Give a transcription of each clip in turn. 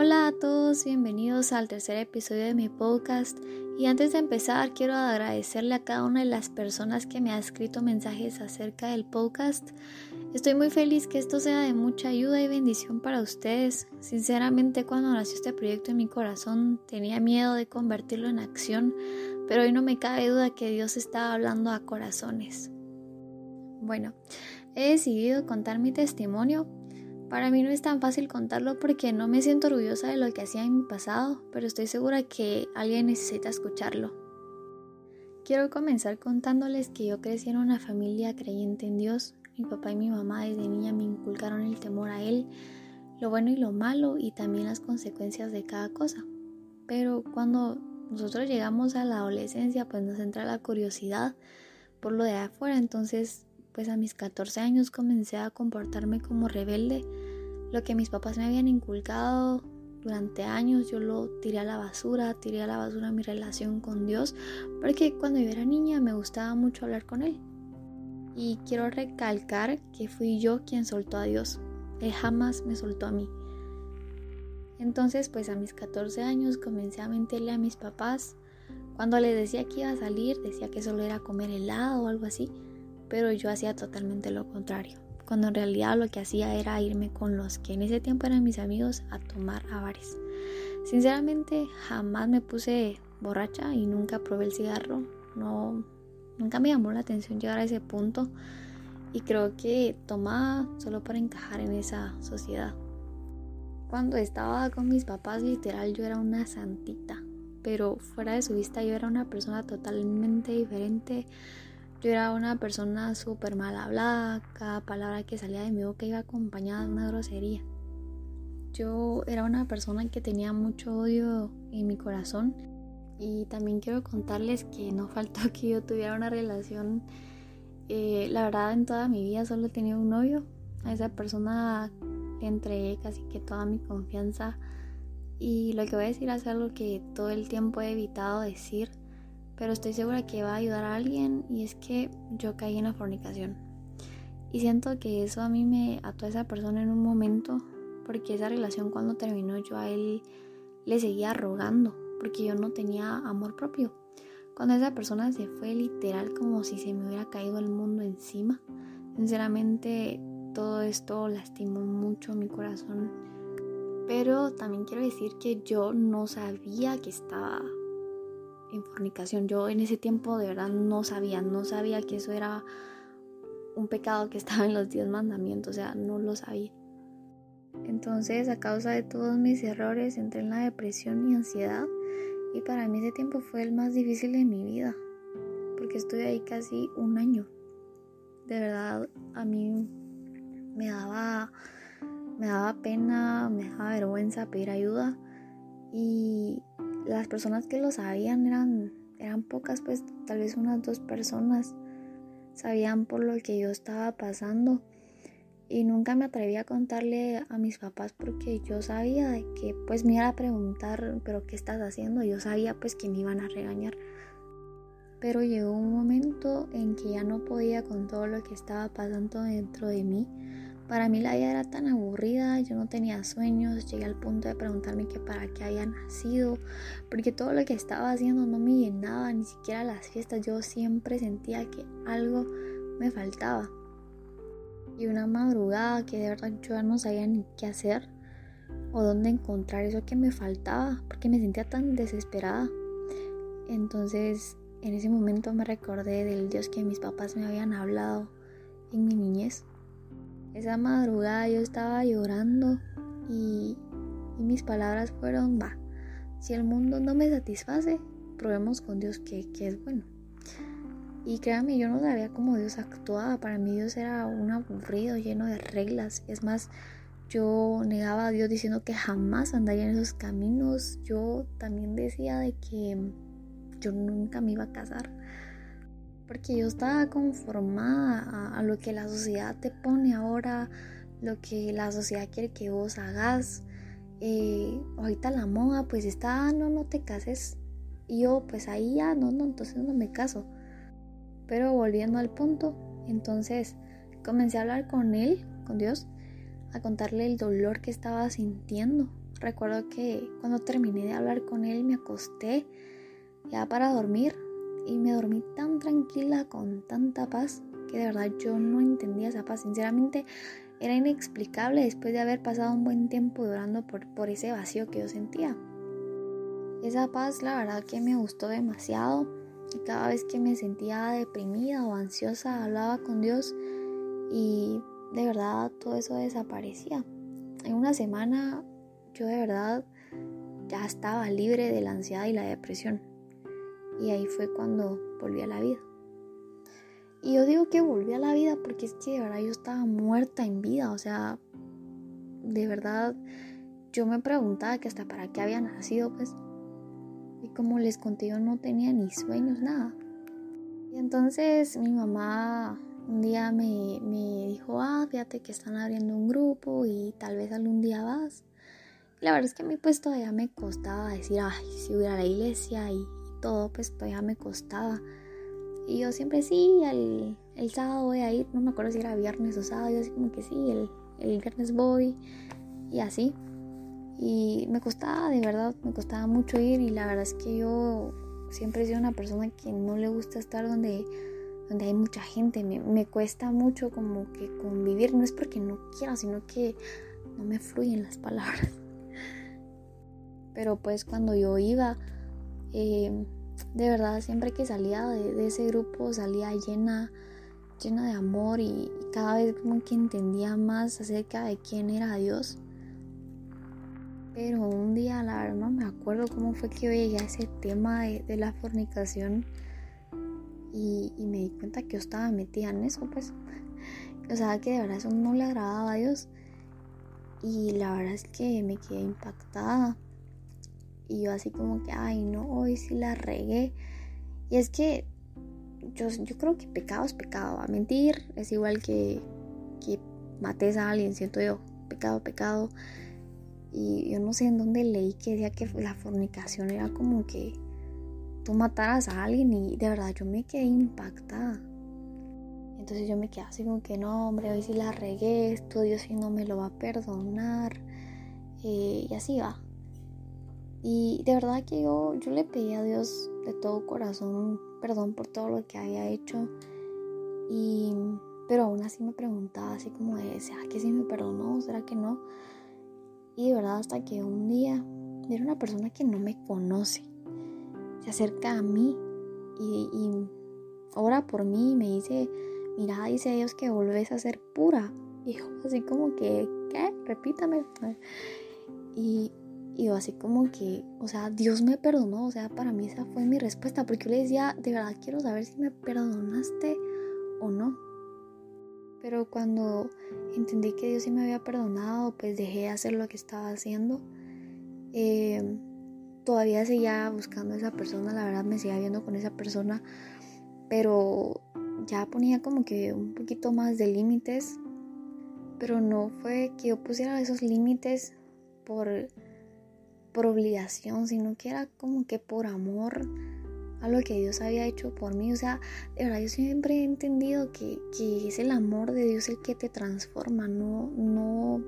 Hola a todos, bienvenidos al tercer episodio de mi podcast. Y antes de empezar, quiero agradecerle a cada una de las personas que me ha escrito mensajes acerca del podcast. Estoy muy feliz que esto sea de mucha ayuda y bendición para ustedes. Sinceramente, cuando nació este proyecto en mi corazón, tenía miedo de convertirlo en acción, pero hoy no me cabe duda que Dios está hablando a corazones. Bueno, he decidido contar mi testimonio para mí no es tan fácil contarlo porque no me siento orgullosa de lo que hacía en mi pasado, pero estoy segura que alguien necesita escucharlo. Quiero comenzar contándoles que yo crecí en una familia creyente en Dios. Mi papá y mi mamá desde niña me inculcaron el temor a Él, lo bueno y lo malo y también las consecuencias de cada cosa. Pero cuando nosotros llegamos a la adolescencia, pues nos entra la curiosidad por lo de afuera, entonces pues a mis 14 años comencé a comportarme como rebelde. Lo que mis papás me habían inculcado durante años yo lo tiré a la basura, tiré a la basura mi relación con Dios, porque cuando yo era niña me gustaba mucho hablar con Él. Y quiero recalcar que fui yo quien soltó a Dios. Él jamás me soltó a mí. Entonces, pues a mis 14 años comencé a mentirle a mis papás. Cuando les decía que iba a salir, decía que solo era comer helado o algo así pero yo hacía totalmente lo contrario, cuando en realidad lo que hacía era irme con los que en ese tiempo eran mis amigos a tomar a. Sinceramente jamás me puse borracha y nunca probé el cigarro, no, nunca me llamó la atención llegar a ese punto y creo que tomaba solo para encajar en esa sociedad. Cuando estaba con mis papás literal yo era una santita, pero fuera de su vista yo era una persona totalmente diferente yo era una persona súper mal hablada, cada palabra que salía de mi boca iba acompañada de una grosería. Yo era una persona que tenía mucho odio en mi corazón y también quiero contarles que no faltó que yo tuviera una relación. Eh, la verdad en toda mi vida solo he tenido un novio. A esa persona le entregué casi que toda mi confianza y lo que voy a decir es algo que todo el tiempo he evitado decir pero estoy segura que va a ayudar a alguien y es que yo caí en la fornicación. Y siento que eso a mí me ató a esa persona en un momento, porque esa relación cuando terminó yo a él le seguía rogando, porque yo no tenía amor propio. Cuando esa persona se fue literal como si se me hubiera caído el mundo encima, sinceramente todo esto lastimó mucho mi corazón. Pero también quiero decir que yo no sabía que estaba en fornicación. Yo en ese tiempo de verdad no sabía, no sabía que eso era un pecado que estaba en los diez mandamientos, o sea, no lo sabía. Entonces, a causa de todos mis errores, entré en la depresión y ansiedad. Y para mí ese tiempo fue el más difícil de mi vida, porque estuve ahí casi un año. De verdad, a mí me daba, me daba pena, me daba vergüenza pedir ayuda. Y las personas que lo sabían eran, eran pocas, pues tal vez unas dos personas sabían por lo que yo estaba pasando. Y nunca me atreví a contarle a mis papás porque yo sabía que pues me iba a preguntar, pero ¿qué estás haciendo? Yo sabía pues que me iban a regañar. Pero llegó un momento en que ya no podía con todo lo que estaba pasando dentro de mí para mí la vida era tan aburrida, yo no tenía sueños, llegué al punto de preguntarme que para qué había nacido, porque todo lo que estaba haciendo no me llenaba, ni siquiera las fiestas, yo siempre sentía que algo me faltaba. Y una madrugada que de verdad yo no sabía ni qué hacer o dónde encontrar eso que me faltaba, porque me sentía tan desesperada. Entonces, en ese momento me recordé del Dios que mis papás me habían hablado en mi niñez. Esa madrugada yo estaba llorando y, mis palabras fueron, va, si el mundo no me satisface, probemos con Dios que, que es bueno. Y créanme, yo no sabía cómo Dios actuaba. Para mí Dios era un aburrido, lleno de reglas. Es más, yo negaba a Dios diciendo que jamás andaría en esos caminos. Yo también decía de que yo nunca me iba a casar porque yo estaba conformada a, lo que la sociedad te pone ahora, lo que la sociedad quiere que vos hagas. Eh, ahorita la moda pues está, ah, no, no te cases. Y yo pues ahí ya, no, no, entonces no me caso. Pero volviendo al punto, entonces comencé a hablar con él, con Dios, a contarle el dolor que estaba sintiendo, recuerdo que cuando terminé de hablar con él me acosté ya para dormir y me dormí tan tranquila con tanta paz que de verdad yo no entendía esa paz. Sinceramente era inexplicable después de haber pasado un buen tiempo llorando por, por ese vacío que yo sentía. Esa paz la verdad que me gustó demasiado y cada vez que me sentía deprimida o ansiosa hablaba con Dios y de verdad todo eso desaparecía. En una semana yo de verdad ya estaba libre de la ansiedad y la depresión. Y ahí fue cuando volví a la vida. Y yo digo que volví a la vida porque es que de verdad yo estaba muerta en vida. O sea, de verdad yo me preguntaba que hasta para qué había nacido, pues. Y como les conté, yo no tenía ni sueños, nada. Y entonces mi mamá un día me, dijo, ah, fíjate que están abriendo un grupo y tal vez algún día vas. la verdad es que a mí pues todavía me costaba decir, ay, si hubiera la iglesia y, todo, pues todavía me costaba. Y yo siempre sí, el, el, sábado voy a ir, no me acuerdo si era viernes o sábado, yo así como que sí, el, el viernes voy y así. Y me costaba, de verdad, me costaba mucho ir y la verdad es que yo siempre he sido una persona que no le gusta estar donde, donde hay mucha gente. Me, me cuesta mucho como que convivir, no es porque no quiera, sino que no me fluyen las palabras. Pero pues cuando yo iba, eh, de verdad, siempre que salía de, ese grupo salía llena, llena de amor y, cada vez como que entendía más acerca de quién era Dios. Pero un día, la verdad, no me acuerdo cómo fue que yo llegué a ese tema de, la fornicación y, me di cuenta que yo estaba metida en eso, pues. O sea, que de verdad eso no le agradaba a Dios. Y la verdad es que me quedé impactada y yo así como que, ay no, hoy sí la regué. Y es que yo, yo creo que pecado es pecado. A mentir es igual que, que mates a alguien, siento yo. Pecado, pecado. Y yo no sé en dónde leí que decía que la fornicación era como que tú mataras a alguien y de verdad yo me quedé impactada. Entonces yo me quedé así como que no, hombre, hoy sí la regué, esto Dios sí no me lo va a perdonar. Eh, y así va. Y de verdad que yo, yo le pedí a Dios de todo corazón perdón por todo lo que había hecho. Y, pero aún así me preguntaba así como de, ¿será que sí me perdonó? ¿Será que no? Y de verdad hasta que un día era una persona que no me conoce. Se acerca a mí y, ora por mí y me dice, mira, dice Dios que volvés a ser pura. Y yo así como que, ¿qué? Repítame. Y, y yo así como que, o sea, Dios me perdonó, o sea, para mí esa fue mi respuesta, porque yo le decía, de verdad quiero saber si me perdonaste o no. Pero cuando entendí que Dios sí me había perdonado, pues dejé de hacer lo que estaba haciendo. Eh, todavía seguía buscando a esa persona, la verdad me seguía viendo con esa persona, pero ya ponía como que un poquito más de límites, pero no fue que yo pusiera esos límites por por obligación, sino que era como que por amor a lo que Dios había hecho por mí. O sea, de verdad yo siempre he entendido que, es el amor de Dios el que te transforma, no, no,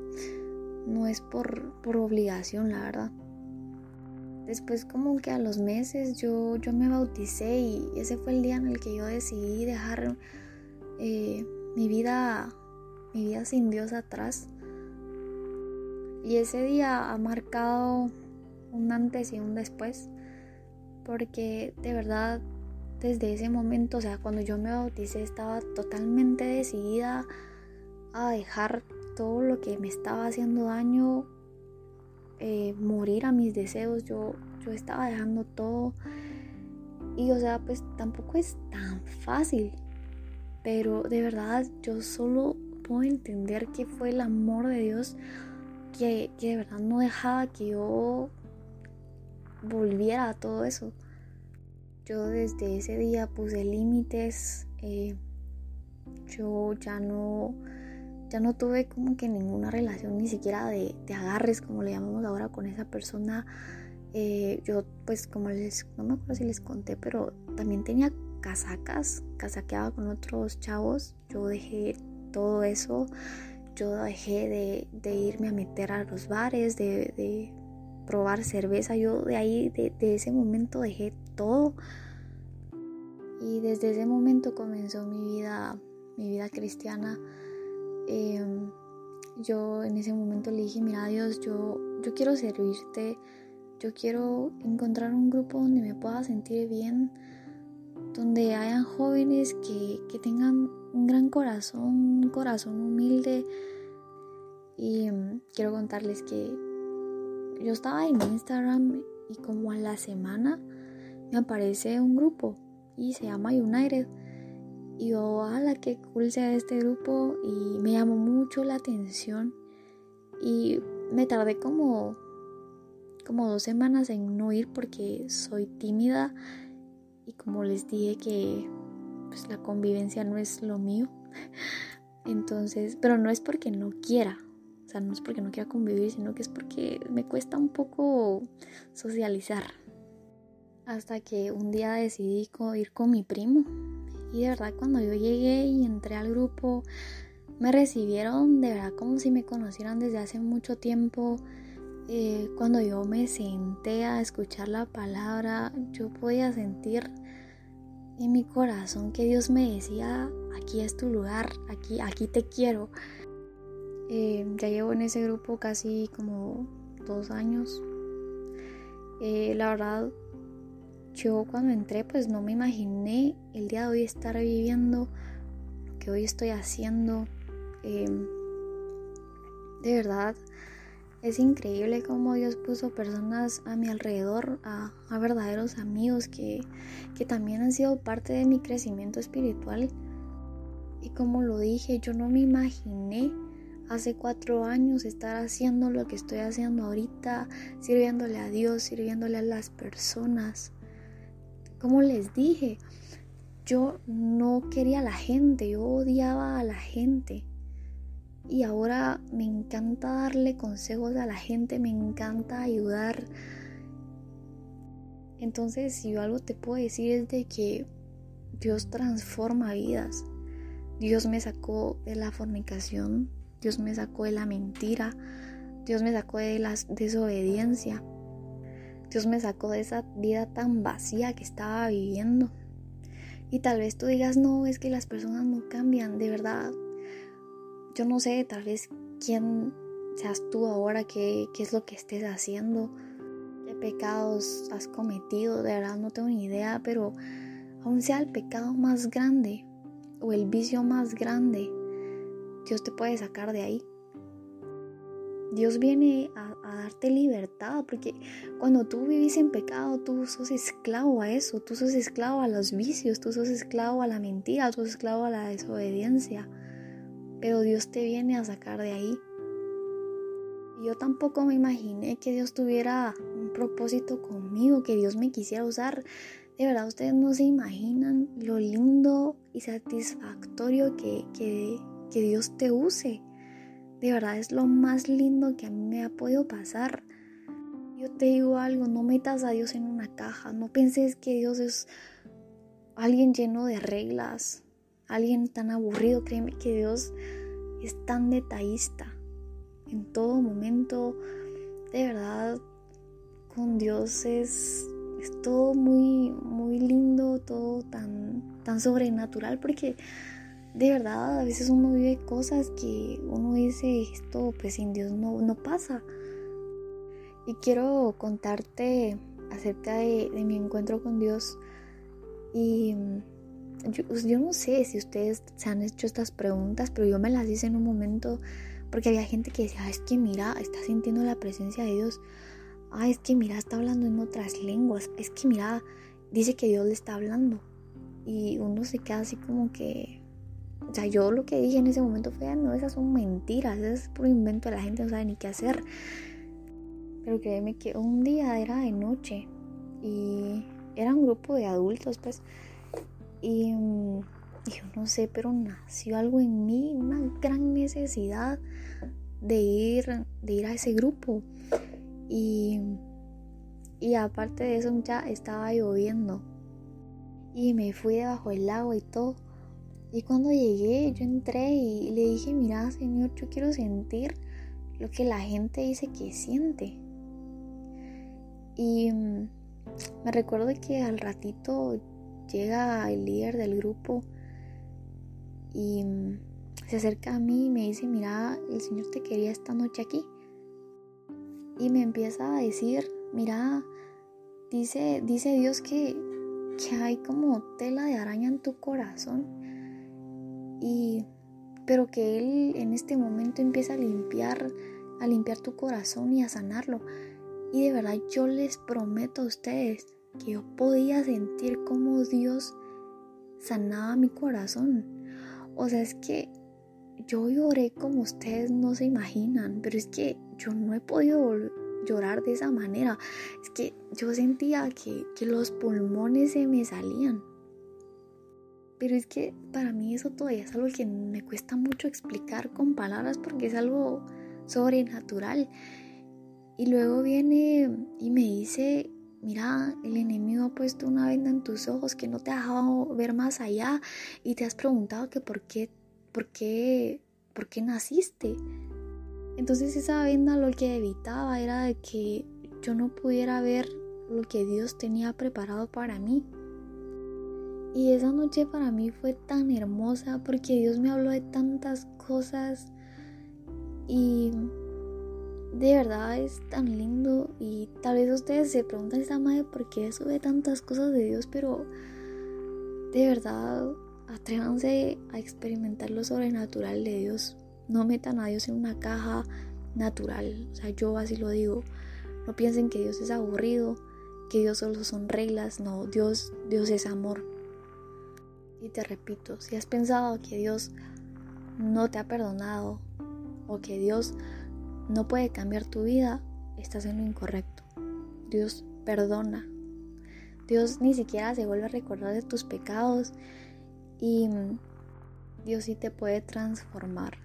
no es por, por obligación, la verdad. Después como que a los meses yo, yo me bauticé y ese fue el día en el que yo decidí dejar eh, mi vida mi vida sin Dios atrás. Y ese día ha marcado un antes y un después, porque de verdad desde ese momento, o sea, cuando yo me bauticé estaba totalmente decidida a dejar todo lo que me estaba haciendo daño, eh, morir a mis deseos, yo, yo estaba dejando todo. Y o sea, pues tampoco es tan fácil, pero de verdad yo solo puedo entender que fue el amor de Dios que, que de verdad no dejaba que yo volviera a todo eso. Yo desde ese día puse límites, eh, yo ya no, ya no tuve como que ninguna relación ni siquiera de, agarres, como le llamamos ahora con esa persona. Eh, yo pues como les, no me acuerdo si les conté, pero también tenía casacas, casaqueaba con otros chavos, yo dejé todo eso, yo dejé de, irme a meter a los bares, de probar cerveza. Yo de ahí, de, ese momento dejé todo. Y desde ese momento comenzó mi vida, mi vida cristiana. Em, yo en ese momento le dije, mira Dios, yo, yo quiero servirte, yo quiero encontrar un grupo donde me pueda sentir bien, donde hayan jóvenes que, que tengan un gran corazón, un corazón humilde. Y em, quiero contarles que yo estaba en Instagram y como a la semana me aparece un grupo y se llama United. Y yo, la que cool sea este grupo y me llamó mucho la atención. Y me tardé como, como dos semanas en no ir porque soy tímida y como les dije que pues, la convivencia no es lo mío. Entonces, pero no es porque no quiera, no es porque no quiera convivir, sino que es porque me cuesta un poco socializar. Hasta que un día decidí ir con mi primo. Y de verdad cuando yo llegué y entré al grupo, me recibieron de verdad como si me conocieran desde hace mucho tiempo. Eh, cuando yo me senté a escuchar la palabra, yo podía sentir en mi corazón que Dios me decía, aquí es tu lugar, aquí, aquí te quiero. Eh, ya llevo en ese grupo casi como dos años. Eh, la verdad, yo cuando entré pues no me imaginé el día de hoy estar viviendo lo que hoy estoy haciendo. Em, de verdad, es increíble cómo Dios puso personas a mi alrededor, a, verdaderos amigos que, que también han sido parte de mi crecimiento espiritual. Y como lo dije, yo no me imaginé hace cuatro años estar haciendo lo que estoy haciendo ahorita, sirviéndole a Dios, sirviéndole a las personas. Como les dije, yo no quería a la gente, yo odiaba a la gente. Y ahora me encanta darle consejos a la gente, me encanta ayudar. Entonces, si yo algo te puedo decir es de que Dios transforma vidas. Dios me sacó de la fornicación, Dios me sacó de la mentira, Dios me sacó de la desobediencia. Dios me sacó de esa vida tan vacía que estaba viviendo. Y tal vez tú digas, no, es que las personas no cambian, de verdad yo no sé, tal vez quién seas tú ahora, qué, qué es lo que estés haciendo, qué pecados has cometido, de verdad no tengo ni idea, pero aun sea el pecado más grande o el vicio más grande, Dios te puede sacar de ahí. Dios viene a, darte libertad, porque cuando tú vivís en pecado, tú sos esclavo a eso, tú sos esclavo a los vicios, tú sos esclavo a la mentira, tú sos esclavo a la desobediencia pero Dios te viene a sacar de ahí. Yo tampoco me imaginé que Dios tuviera un propósito conmigo, que Dios me quisiera usar. De verdad, ustedes no se imaginan lo lindo y satisfactorio que, que, que Dios te use. De verdad es lo más lindo que a mí me ha podido pasar. Yo te digo algo, no metas a Dios en una caja, no penses que Dios es alguien lleno de reglas, alguien tan aburrido. Créeme que Dios es tan detallista. En todo momento, de verdad, con Dios es todo muy, muy lindo, todo tan, tan sobrenatural, porque de verdad a veces uno vive cosas que uno dice, esto pues sin Dios no, no pasa. Y quiero contarte acerca de, mi encuentro con Dios y pues, yo, no sé si ustedes se han hecho estas preguntas, pero yo me las hice en un momento porque había gente que decía, es que mira, está sintiendo la presencia de Dios. Ah, es que mira, está hablando en otras lenguas. Es que mira, dice que Dios le está hablando. Y uno se queda así como que... O sea, yo lo que dije en ese momento fue, ah, no, esas son mentiras, es puro invento, la gente no sabe ni qué hacer. Pero créeme que un día era de noche y era un grupo de adultos, pues y mm, yo no sé, pero nació algo en mí, una gran necesidad de ir, de ir a ese grupo. Y, y aparte de eso ya estaba lloviendo. Y me fui debajo del lago y todo. Y cuando llegué, yo entré y le dije, mira, Señor, yo quiero sentir lo que la gente dice que siente. Y mm, me recuerdo que al ratito llega el líder del grupo y mm, se acerca a mí y me dice, mira, el Señor te quería esta noche aquí. Y me empieza a decir, mira, dice, dice Dios que, que hay como tela de araña en tu corazón. Y pero que Él en este momento empieza a limpiar, a limpiar tu corazón y a sanarlo. Y de verdad yo les prometo a ustedes que yo podía sentir cómo Dios sanaba mi corazón. O sea, es que yo lloré como ustedes no se imaginan, pero es que yo no he podido llorar de esa manera. Es que yo sentía que, que los pulmones se me salían. Pero es que para mí eso todavía es algo que me cuesta mucho explicar con palabras porque es algo sobrenatural. Y luego viene y me dice, mira, el enemigo ha puesto una venda en tus ojos que no te ha dejado ver más allá y te has preguntado que por qué, por qué, por qué naciste. Entonces esa venda lo que evitaba era de que yo no pudiera ver lo que Dios tenía preparado para mí. Y esa noche para mí fue tan hermosa porque Dios me habló de tantas cosas y de verdad es tan lindo y tal vez ustedes se preguntan esta madre por qué sube tantas cosas de Dios, pero de verdad atrévanse a experimentar lo sobrenatural de Dios. No metan a Dios en una caja natural, o sea, yo así lo digo. No piensen que Dios es aburrido, que Dios solo son reglas, no, Dios Dios es amor. Y te repito, si has pensado que Dios no te ha perdonado o que Dios no puede cambiar tu vida, estás en lo incorrecto. Dios perdona. Dios ni siquiera se vuelve a recordar de tus pecados y Dios sí te puede transformar.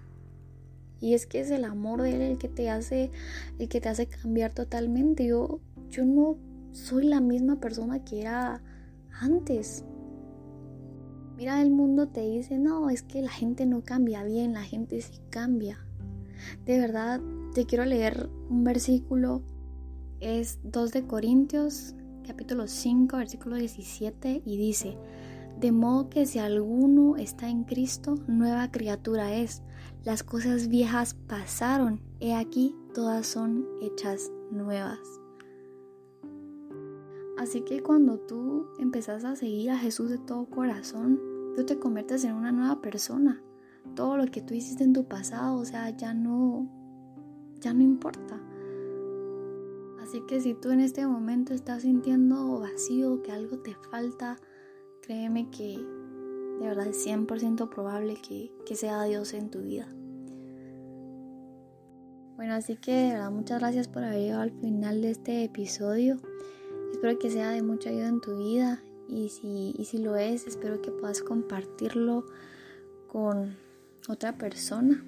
Y es que es el amor de él el que te hace el que te hace cambiar totalmente. Yo yo no soy la misma persona que era antes. Mira, el mundo te dice, no, es que la gente no cambia bien, la gente sí cambia. De verdad, te quiero leer un versículo. Es 2 de Corintios, capítulo 5, versículo 17, y dice, de modo que si alguno está en Cristo, nueva criatura es. Las cosas viejas pasaron, he aquí, todas son hechas nuevas. Así que cuando tú empezás a seguir a Jesús de todo corazón, tú te conviertes en una nueva persona. Todo lo que tú hiciste en tu pasado, o sea, ya no ya no importa. Así que si tú en este momento estás sintiendo vacío, que algo te falta, créeme que de verdad es 100% probable que, que sea Dios en tu vida. Bueno, así que de verdad muchas gracias por haber llegado al final de este episodio. Espero que sea de mucha ayuda en tu vida y si, y si lo es, espero que puedas compartirlo con otra persona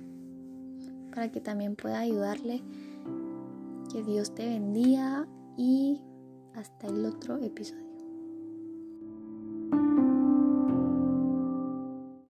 para que también pueda ayudarle. Que Dios te bendiga y hasta el otro episodio.